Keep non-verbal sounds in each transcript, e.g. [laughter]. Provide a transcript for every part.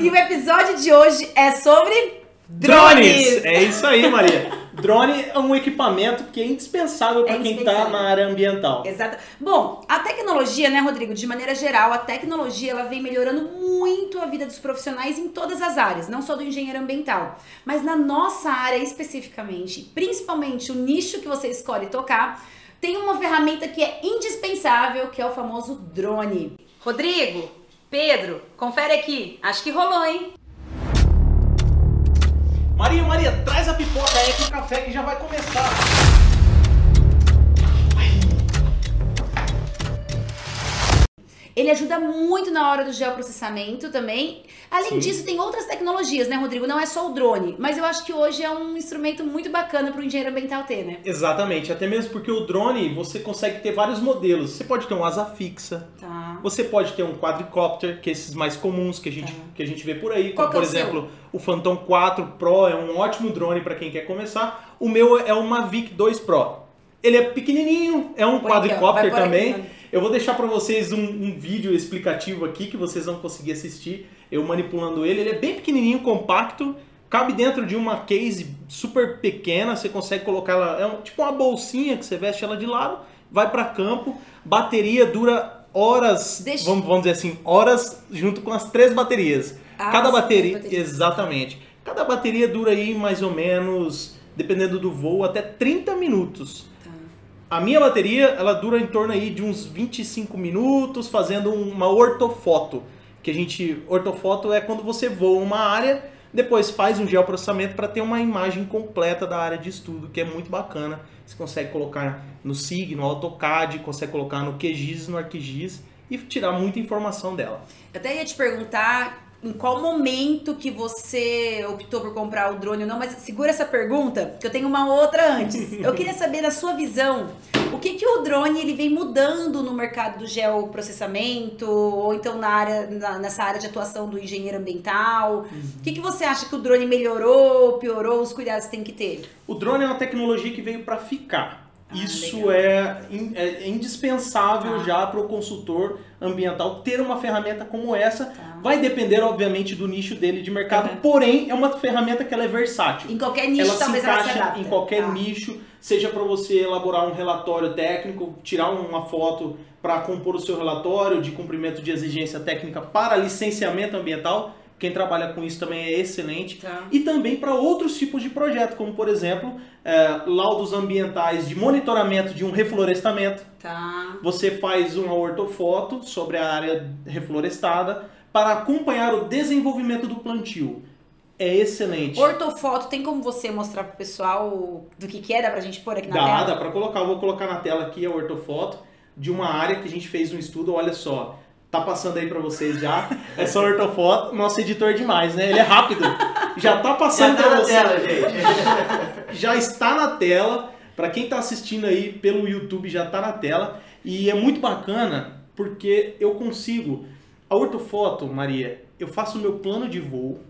E o episódio de hoje é sobre drones. É isso aí, Maria. Drone é um equipamento que é indispensável para É quem está na área ambiental. Exato. Bom, a tecnologia, né, Rodrigo, de maneira geral, a tecnologia ela vem melhorando muito a vida dos profissionais em todas as áreas, não só do engenheiro ambiental, mas na nossa área especificamente, principalmente o nicho que você escolhe tocar, tem uma ferramenta que é indispensável, que é o famoso drone. Rodrigo, Pedro, confere aqui. Acho que rolou, hein? Maria, Maria, traz a pipoca aí com o café que já vai começar. Ele ajuda muito na hora do geoprocessamento também. Além Sim. disso, tem outras tecnologias, né, Rodrigo? Não é só o drone. Mas eu acho que hoje é um instrumento muito bacana para o engenheiro ambiental ter, né? Exatamente, até mesmo porque o drone você consegue ter vários modelos. Você pode ter um asa fixa, Tá. você pode ter um quadricopter, que é esses mais comuns que a gente, Tá. que a gente vê por aí, como é por o seu? exemplo o Phantom 4 Pro é um ótimo drone para quem quer começar. O meu é o Mavic 2 Pro. Ele é pequenininho, é um aqui, aqui, também. mano. Eu vou deixar para vocês um, um vídeo explicativo aqui que vocês vão conseguir assistir. Eu manipulando ele. Ele é bem pequenininho, compacto. Cabe dentro de uma case super pequena. Você consegue colocar ela. É um- tipo uma bolsinha que você veste ela de lado. Vai para campo. Bateria dura horas. Deixa- Vamos, vamos dizer assim, horas junto com as três baterias. Ah, Cada bateria. bateria. Exatamente. Cada bateria dura aí mais ou menos, dependendo do voo, até 30 minutos. A minha bateria, ela dura em torno aí de uns 25 minutos fazendo uma ortofoto. Que a gente, ortofoto é quando você voa uma área, depois faz um geoprocessamento para ter uma imagem completa da área de estudo, que é muito bacana. Você consegue colocar no SIG, no AutoCAD, consegue colocar no QGIS, no ArcGIS e tirar muita informação dela. Eu até ia te perguntar em qual momento que você optou por comprar o drone ou não, mas segura essa pergunta, que eu tenho uma outra antes. [laughs] Eu queria saber, na sua visão, o que, que o drone ele vem mudando no mercado do geoprocessamento, ou então na área, na- nessa área de atuação do engenheiro ambiental. O que, que você acha que o drone melhorou, piorou, os cuidados que tem que ter? O drone é uma tecnologia que veio para ficar. Ah, Isso é, in- é indispensável Tá. já para o consultor ambiental ter uma ferramenta como essa. Tá. Vai depender, obviamente, do nicho dele de mercado, Uhum. porém é uma ferramenta que ela é versátil. Em qualquer nicho, ela se talvez ela se encaixa adapte. em qualquer Tá. nicho, seja para você elaborar um relatório técnico, tirar uma foto para compor o seu relatório de cumprimento de exigência técnica para licenciamento ambiental. Quem trabalha com isso também é excelente Tá. e também para outros tipos de projeto, como por exemplo, eh, laudos ambientais de monitoramento de um reflorestamento. Tá. Você faz uma ortofoto sobre a área reflorestada para acompanhar o desenvolvimento do plantio. É excelente. Ortofoto, tem como você mostrar pro pessoal do que que é? Dá pra gente pôr aqui na Dá, tela? dá para colocar. Eu vou colocar na tela aqui a ortofoto de uma área que a gente fez um estudo. Olha só, tá passando aí para vocês já. Essa ortofoto, nosso editor é demais, né? Ele é rápido. Já tá passando Já tá para na você. tela, gente. [laughs] já está na tela. Para quem está assistindo aí pelo YouTube, já está na tela. E é muito bacana porque eu consigo. A ortofoto, Maria, eu faço o meu plano de voo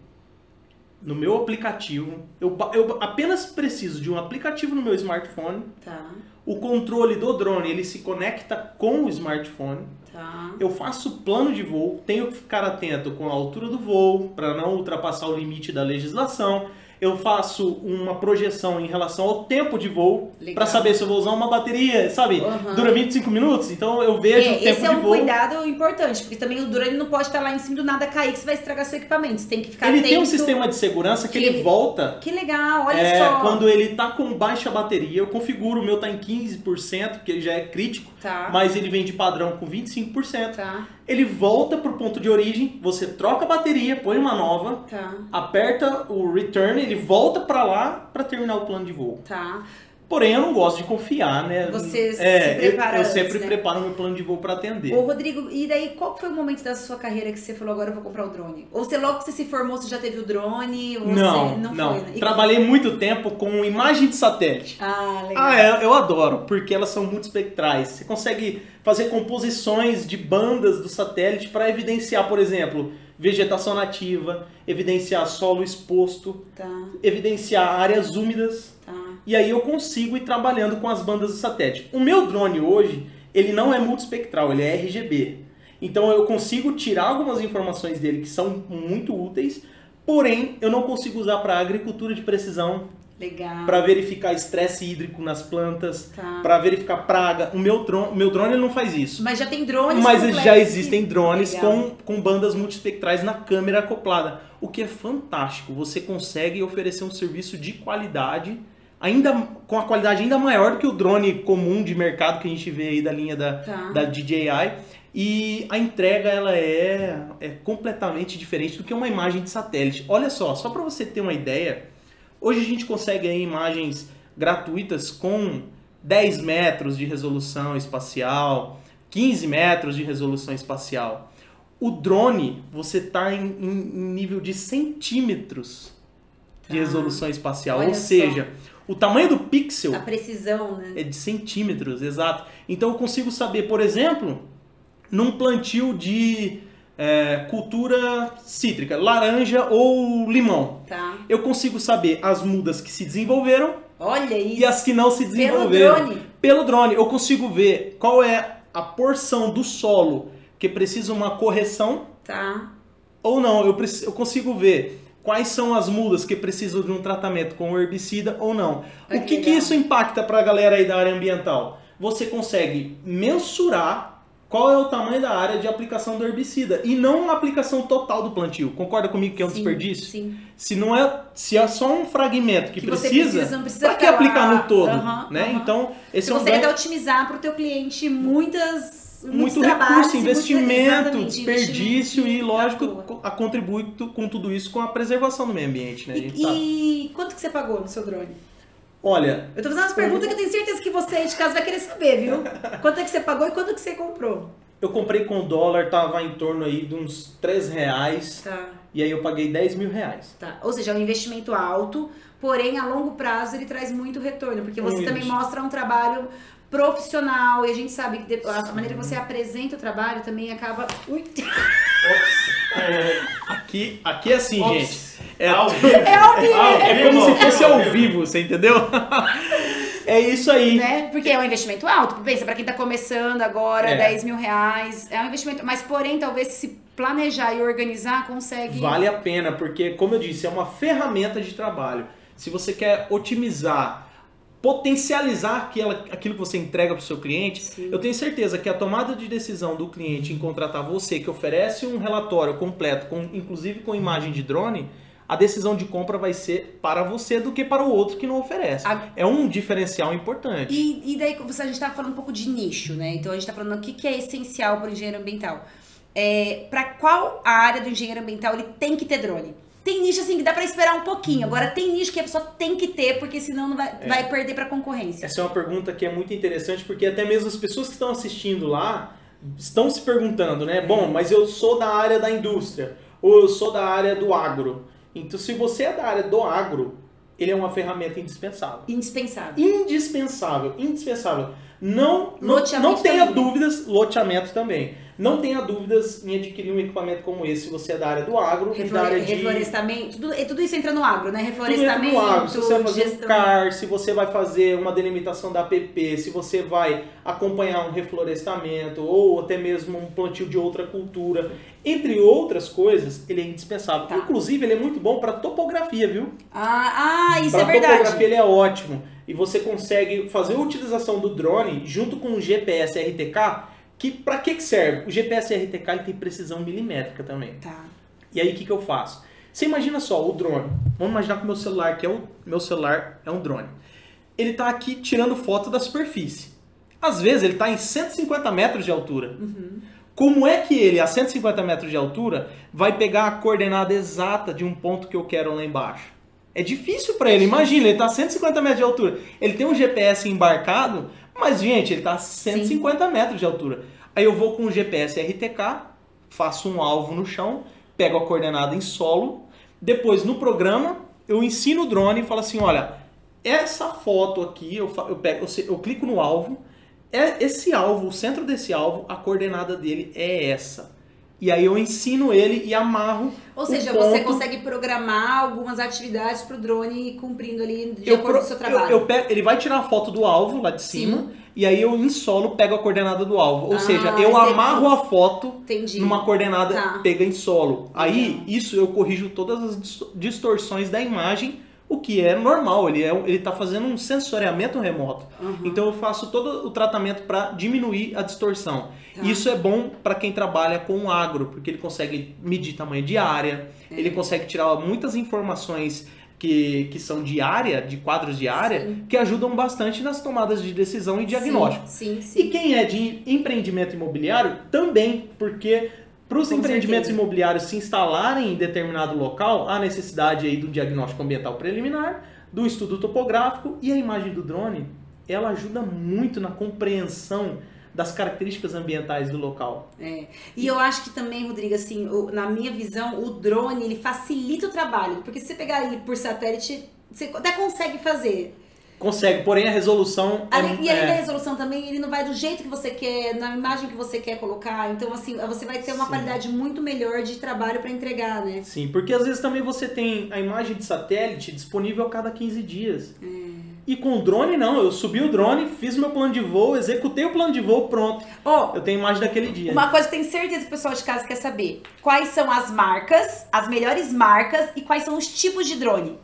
no meu aplicativo. Eu, eu apenas preciso de um aplicativo no meu smartphone. Tá, O controle do drone ele se conecta com o smartphone. Tá. Eu faço plano de voo, tenho que ficar atento com a altura do voo para não ultrapassar o limite da legislação. Eu faço uma projeção em relação ao tempo de voo para saber se eu vou usar uma bateria, sabe? Uhum. Dura 25 minutos, então eu vejo o É, tempo esse é de um voo. cuidado importante, porque também o drone não pode estar lá em cima do nada cair, que você vai estragar seu equipamento. Você tem que ficar Ele tem um sistema de segurança que, que- ele volta Que legal, olha É, só. quando ele tá com baixa bateria, eu configuro o meu tá em 15%, porque ele já é crítico, Tá, mas ele vem de padrão com 25%. tá, Ele volta pro ponto de origem, você troca a bateria, põe uma nova, tá, aperta o return, ele volta pra lá pra terminar o plano de voo. tá. Porém, eu não gosto de confiar, né? Você se é, eu- prepara eu, antes, sempre né? preparo meu plano de voo pra atender. Ô, Rodrigo, e daí qual foi o momento da sua carreira que você falou agora eu vou comprar o drone? Ou você logo que você se formou, você já teve o drone? Ou não, você não. não, foi, né? E- Trabalhei muito tempo com imagem de satélite. Ah, legal. Ah, é, eu adoro, porque elas são muito espectrais. Você consegue fazer composições de bandas do satélite para evidenciar, por exemplo, vegetação nativa, evidenciar solo exposto, Tá, evidenciar áreas úmidas. E aí eu consigo ir trabalhando com as bandas do satélite. O meu drone hoje, ele não é multispectral, ele é RGB. Então eu consigo tirar algumas informações dele que são muito úteis, porém eu não consigo usar para agricultura de precisão, Legal. para verificar estresse hídrico nas plantas, Tá. para verificar praga. O meu drone, meu drone não faz isso. Mas já tem drones Mas completos já existem drones Legal. com, com bandas multispectrais na câmera acoplada, o que é fantástico. Você consegue oferecer um serviço de qualidade, ainda com a qualidade ainda maior do que o drone comum de mercado que a gente vê aí da linha da, Tá. da DJI. E a entrega ela é, é completamente diferente do que uma imagem de satélite. Olha só, só para você ter uma ideia, hoje a gente consegue aí imagens gratuitas com 10 metros de resolução espacial, 15 metros de resolução espacial. O drone, você está em, em- nível de centímetros de Tá. resolução espacial. Olha Ou só. O tamanho do pixel A precisão, né? é de centímetros, exato. Então eu consigo saber, por exemplo, num plantio de é, cultura cítrica, laranja ou limão. Tá. Eu consigo saber as mudas que se desenvolveram Olha isso. e as que não se Pelo desenvolveram. drone. Pelo drone, eu consigo ver qual é a porção do solo que precisa uma correção Tá. ou não. Eu, eu consigo ver quais são as mudas que precisam de um tratamento com herbicida ou não. O que que, isso impacta para a galera aí da área ambiental? Você consegue mensurar qual é o tamanho da área de aplicação do herbicida e não a aplicação total do plantio. Concorda comigo que é um Sim, desperdício? Sim. Se não é, se é só um fragmento que, Que precisa, precisa, precisa para que aplicar lá. no todo, Aham, né? aham. Então, esse Você é um consegue otimizar para o teu cliente muitas muito recurso, investimento, exatamente, desperdício investimento e, lógico, a contribui com tudo isso com a preservação do meio ambiente, né? E, sabe. e quanto que você pagou no seu drone? Olha, Eu tô fazendo umas perguntas que eu tenho certeza que você aí de casa vai querer saber, viu? [laughs] Quanto é que você pagou e quanto que você comprou? eu comprei com dólar, tava em torno aí de uns 3 reais, Tá, e aí eu paguei 10 mil reais. tá. Ou seja, é um investimento alto, porém a longo prazo ele traz muito retorno, porque você Muito. também mostra um trabalho profissional e a gente sabe que de- a maneira que você apresenta o trabalho também acaba. Ui. Aqui, aqui é assim, Ops. gente. É, Ao vivo. É ao vivo, é vivo. como se fosse ao vivo, você entendeu? é isso aí. né? Porque é um investimento alto. Pensa, pra quem tá começando agora, É. 10 mil reais. É um investimento. Mas, porém, talvez se planejar e organizar, consegue. Vale a pena, porque, como eu disse, é uma ferramenta de trabalho. Se você quer otimizar, potencializar aquela, aquilo que você entrega para o seu cliente, Sim. eu tenho certeza que a tomada de decisão do cliente em contratar você, que oferece um relatório completo, com, inclusive com imagem de drone, a decisão de compra vai ser para você do que para o outro que não oferece. A- É um diferencial importante. E, e daí, você- a gente tá falando um pouco de nicho, né? Então, a gente tá falando o que, que é essencial para o engenheiro ambiental. É, para qual área do engenheiro ambiental ele tem que ter drone? Tem nicho assim que dá para esperar um pouquinho. Agora, tem nicho que a pessoa tem que ter, porque senão não vai, É. vai perder para concorrência. Essa é uma pergunta que é muito interessante, porque até mesmo as pessoas que estão assistindo lá estão se perguntando, né? Bom, mas eu sou da área da indústria, ou eu sou da área do agro. Então, se você é da área do agro, ele é uma ferramenta indispensável. Indispensável. Indispensável, indispensável. Não, não, não tenha dúvidas, loteamento também. Não tenha dúvidas em adquirir um equipamento como esse se você é da área do agro e da Reflore- área de reflorestamento. Tudo, tudo isso entra no agro, né? tudo entra Reflorestamento, no agro. Se você vai fazer um gestão. CAR, se você vai fazer uma delimitação da APP, se você vai acompanhar um reflorestamento ou até mesmo um plantio de outra cultura, entre outras coisas, ele é indispensável. Tá. Inclusive, ele é muito bom para topografia, viu? Ah, ah, isso Para é verdade. topografia ele é ótimo. E você consegue fazer a utilização do drone junto com o GPS RTK, que para que que serve? O GPS RTK ele tem precisão milimétrica também. Tá. E aí o que, que eu faço? Você imagina só o drone. Vamos imaginar que o meu celular, que é o meu celular, é um drone. Ele está aqui tirando foto da superfície. Às vezes ele está em 150 metros de altura. Como é que ele, a 150 metros de altura, vai pegar a coordenada exata de um ponto que eu quero lá embaixo? É difícil para ele. Imagina, ele está a 150 metros de altura. Ele tem um GPS embarcado, mas, gente, ele está a 150 metros de altura. Aí eu vou com o GPS RTK, faço um alvo no chão, pego a coordenada em solo. Depois, no programa, eu ensino o drone e falo assim: olha, essa foto aqui, eu, eu, pego, eu, eu clico no alvo, é esse alvo, o centro desse alvo, a coordenada dele é essa. E aí eu ensino ele e amarro. Ou o seja, você ponto. consegue programar algumas atividades pro drone ir cumprindo ali de Eu acordo pro- com o seu eu- trabalho. eu pego- ele vai tirar a foto do alvo lá de cima e aí eu em solo pego a coordenada do alvo. Ou Ah, seja, eu excelente. amarro a foto Entendi. numa coordenada Tá. pega em solo. Aí Legal. isso eu corrijo todas as dis- distorções da imagem, o que é normal. Ele é, ele está fazendo um sensoriamento remoto. Uhum. Então eu faço todo o tratamento para diminuir a distorção. Tá. Isso é bom para quem trabalha com agro, porque ele consegue medir tamanho de área, É. ele consegue tirar muitas informações que, que são de área, de quadros de área, Sim. que ajudam bastante nas tomadas de decisão e diagnóstico. Sim, sim. sim. E quem é de empreendimento imobiliário também, porque para os empreendimentos certeza. imobiliários se instalarem em determinado local, há necessidade aí do diagnóstico ambiental preliminar, do estudo topográfico e a imagem do drone, ela ajuda muito na compreensão das características ambientais do local. É. E eu acho que também, Rodrigo, assim, na minha visão, o drone ele facilita o trabalho. Porque se você pegar ele por satélite, você até consegue fazer. Consegue, porém a resolução é- e além da é, resolução também, ele não vai do jeito que você quer, na imagem que você quer colocar. Então, assim, você vai ter uma Sim. qualidade muito melhor de trabalho para entregar, né? Sim, porque às vezes também você tem a imagem de satélite disponível a cada 15 dias. É. E com o drone não, eu subi o drone, fiz meu plano de voo, executei o plano de voo, pronto. Ó, Eu tenho imagem daquele dia. uma coisa que eu tenho certeza que o pessoal de casa quer saber. Quais são as marcas, as melhores marcas e quais são os tipos de drone?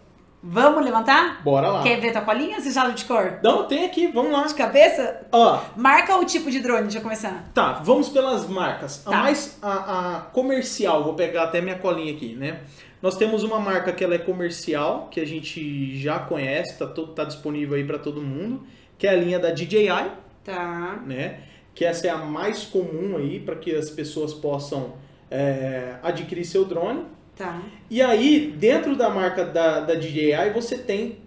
Vamos levantar? Bora lá. Quer ver tua colinha? Você já de cor? Não, tem aqui, vamos lá. De cabeça? Ó, Marca o tipo de drone, deixa eu começar. tá, vamos pelas marcas. A Tá. mais, a, a comercial, vou pegar até minha colinha aqui, né? Nós temos uma marca que ela é comercial, que a gente já conhece, tá, todo, tá disponível aí para todo mundo, que é a linha da DJI, Tá. né? Que essa é a mais comum aí para que as pessoas possam é, adquirir seu drone. Tá. E aí, dentro da marca da, da DJI, você tem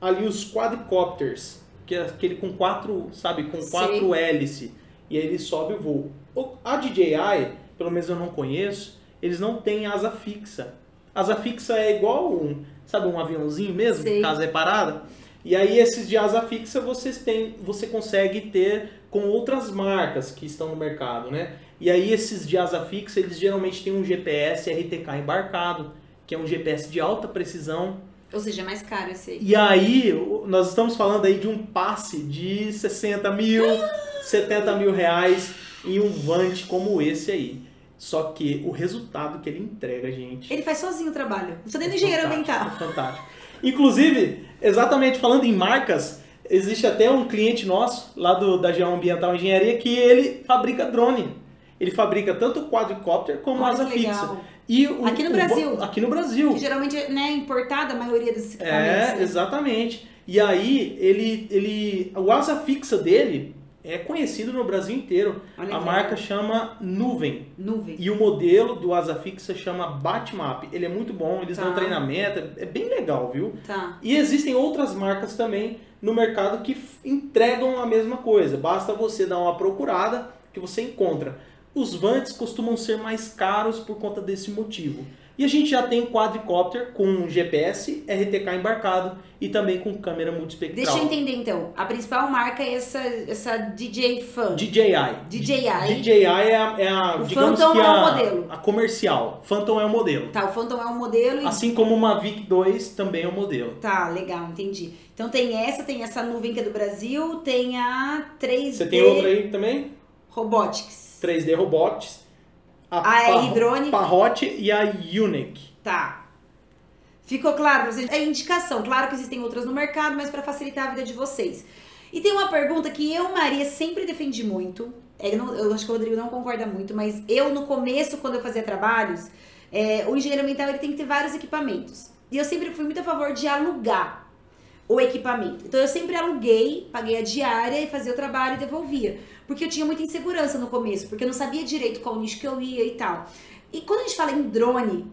ali os quadcopters, que é aquele com quatro, sabe, com quatro hélice. E aí ele sobe o voo. A DJI, pelo menos eu não conheço, eles não têm asa fixa. Asa fixa é igual um, sabe, um aviãozinho mesmo, Sei. caso é parada. E aí esses de asa fixa vocês têm, você consegue ter com outras marcas que estão no mercado, né? E aí esses de asa fixa, eles geralmente têm um GPS RTK embarcado, que é um GPS de alta precisão. Ou seja, é mais caro esse aí. E aí, nós estamos falando aí de um passe de 60 mil, [laughs] 70 mil reais em um Vant como esse aí. Só que o resultado que ele entrega, gente. Ele faz sozinho o trabalho. Não precisa nem é do engenheiro ambiental. é fantástico. Inclusive, exatamente falando em marcas, existe até um cliente nosso, lá do, da Geão Ambiental Engenharia, que ele fabrica drone. Ele fabrica tanto quadricóptero como Olha asa legal. fixa. E o- Aqui no o- Brasil. Aqui no Brasil. Que geralmente é né, importada a maioria desses equipamentos. É, né? exatamente. E aí, ele, ele, o asa fixa dele é conhecido no Brasil inteiro. Olha A marca legal. chama Nuvem. Nuvem. E o modelo do asa fixa chama Batmap. Ele é muito bom, eles Tá. dão treinamento, é- é bem legal, viu? Tá. E existem outras marcas também no mercado que entregam a mesma coisa. Basta você dar uma procurada que você encontra. Os Vantes costumam ser mais caros por conta desse motivo. E a gente já tem quadricópter com GPS, RTK embarcado e também com câmera multispectral. Deixa eu entender então. A principal marca é essa, essa DJ Fan. DJI. DJI. DJI é a, é a O Phantom que é o a, modelo. a comercial. Phantom é o modelo. Tá, o Phantom é um modelo e. Assim como uma Mavic 2 também é o modelo. Tá, legal, entendi. Então tem essa, tem essa nuvem que é do Brasil, tem a 3D Você tem outra aí também? Robotics. 3D Robotics. A Parro- R-Drone. Parrot e a Unique. Tá. Ficou claro pra vocês? É indicação. Claro que existem outras no mercado, mas para facilitar a vida de vocês. E tem uma pergunta que eu, Maria, sempre defendi muito. É, Eu, não- eu acho que o Rodrigo não concorda muito, mas eu, no começo, quando eu fazia trabalhos, é, o engenheiro ambiental ele tem que ter vários equipamentos. E eu sempre fui muito a favor de alugar o equipamento. Então eu sempre aluguei, paguei a diária e fazia o trabalho e devolvia. Porque eu tinha muita insegurança no começo, porque eu não sabia direito qual nicho que eu ia e tal. E quando a gente fala em drone,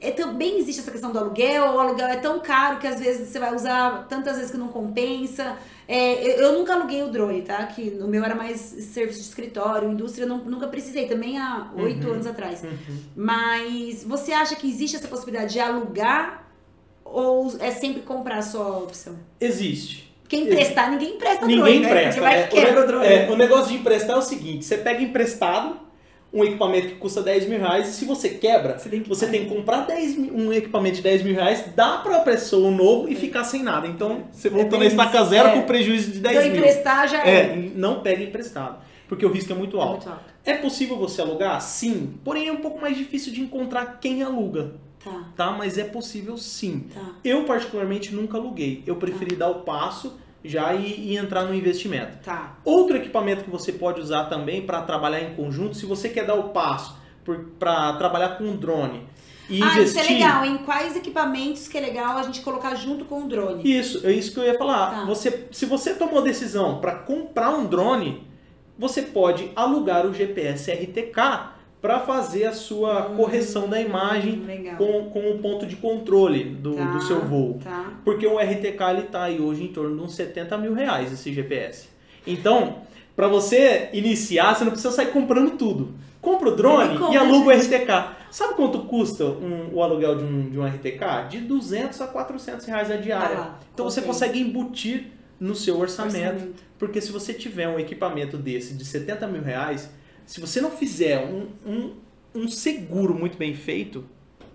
é, também existe essa questão do aluguel, o aluguel é tão caro que às vezes você vai usar tantas vezes que não compensa. É, eu, eu nunca aluguei o drone, tá? Que o meu era mais serviço de escritório, indústria, eu não- nunca precisei, também há oito Uhum. anos atrás. Mas você acha que existe essa possibilidade de alugar ou é sempre comprar a sua opção? Existe. Porque emprestar, ninguém empresta Ninguém drone, né? empresta. Porque vai é. que o, drone. é, o negócio de emprestar é o seguinte: você pega emprestado, um equipamento que custa 10 mil reais e se você quebra, Você tem que você tem que comprar 10 mil- um equipamento de 10 mil reais, dá pra pessoa um novo e ficar sem nada. Então, você voltou na bem estaca zero é. com prejuízo de 10 Então mil. emprestar já É, não pega emprestado, porque o risco é muito É alto. muito alto. É possível você alugar? Sim, porém é um pouco mais difícil de encontrar quem aluga, Tá, tá? Mas é possível sim. tá. Eu particularmente nunca aluguei, eu preferi dar o passo já e, e entrar no investimento. Tá. Outro equipamento que você pode usar também para trabalhar em conjunto, se você quer dar o passo para trabalhar com drone e ah, investir. isso é legal, hein? Quais equipamentos que é legal a gente colocar junto com o drone? Isso, é isso que eu ia falar. Tá. Você, se você tomou decisão para comprar um drone, você pode alugar o GPS RTK para fazer a sua correção da imagem Hum, legal. com, com o ponto de controle do, Tá, do seu voo. Tá. Porque o RTK ele tá aí hoje em torno de uns 70 mil reais esse GPS. Então, para você iniciar, você não precisa sair comprando tudo. Compra o drone compra, e aluga gente. o RTK. Sabe quanto custa um- o aluguel de um, de um RTK? De 200 a 400 reais a diária. Ah então você consegue embutir no seu orçamento. Orçamento. Porque se você tiver um equipamento desse de 70 mil reais, se você não fizer um, um, um seguro muito bem feito,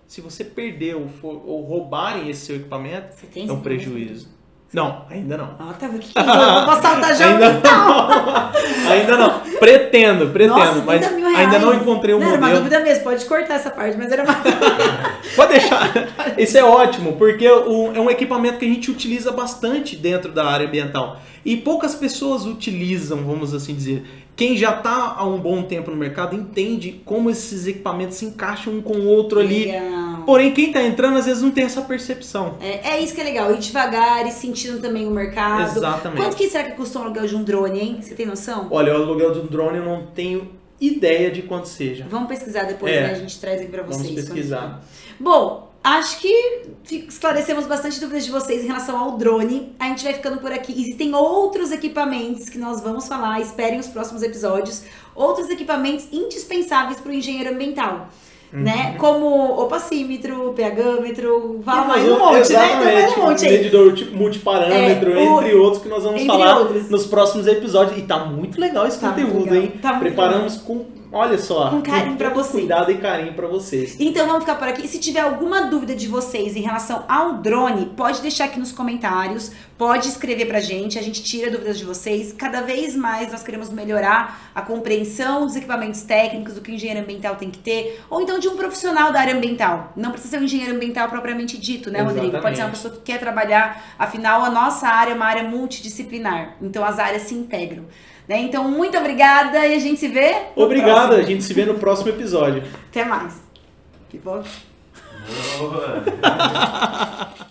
se você perder ou, for- ou roubarem esse seu equipamento, é um prejuízo. Não, ainda não. Ah, tá vendo? Que que eu vou assaltar [laughs] já Ainda não. [laughs] ainda não. Pretendo, pretendo, Nossa, mas 30 mil reais. ainda não encontrei o Não, era uma modelo. dúvida mesmo, pode cortar essa parte, mas era uma [laughs] Pode deixar. Isso é ótimo, porque o- é um equipamento que a gente utiliza bastante dentro da área ambiental. E poucas pessoas utilizam, vamos assim dizer. Quem já está há um bom tempo no mercado entende como esses equipamentos se encaixam um com o outro ali. Legal. Porém, quem está entrando às vezes não tem essa percepção. É, é isso que é legal, ir devagar e sentindo também o mercado. Exatamente. Quanto que será que custa um aluguel de um drone, hein? Você tem noção? Olha, o aluguel do drone eu não tenho ideia de quanto seja. Vamos pesquisar depois, É. né? A gente traz aqui pra vocês. Vamos pesquisar. Bom, acho que esclarecemos bastante dúvidas de vocês em relação ao drone. A gente vai ficando por aqui. Existem outros equipamentos que nós vamos falar, esperem os próximos episódios. Outros equipamentos indispensáveis para o engenheiro ambiental. Uhum. Né? Como opacímetro, pHmetro, E fala mais um monte, né? Então exatamente, um monte aí. medidor tipo, multiparâmetro, É, o- entre outros que nós vamos falar outros. nos próximos episódios. E tá muito legal esse Tá conteúdo, legal. hein? Tá muito Preparamos com, olha só, Com carinho todo vocês. cuidado e carinho pra vocês. Então vamos ficar por aqui. Se tiver alguma dúvida de vocês em relação ao drone, pode deixar aqui nos comentários, pode escrever pra gente, a gente tira dúvidas de vocês. Cada vez mais nós queremos melhorar a compreensão dos equipamentos técnicos, do que o engenheiro ambiental tem que ter, ou então de um profissional da área ambiental. Não precisa ser um engenheiro ambiental propriamente dito, né, Rodrigo? Pode ser uma Exatamente. pessoa que quer trabalhar, afinal a nossa área é uma área multidisciplinar, então as áreas se integram. Né? Então, muito obrigada e a gente se vê. no Obrigado, próximo. a gente se vê no próximo episódio. Até mais. Que bom. Boa. [laughs]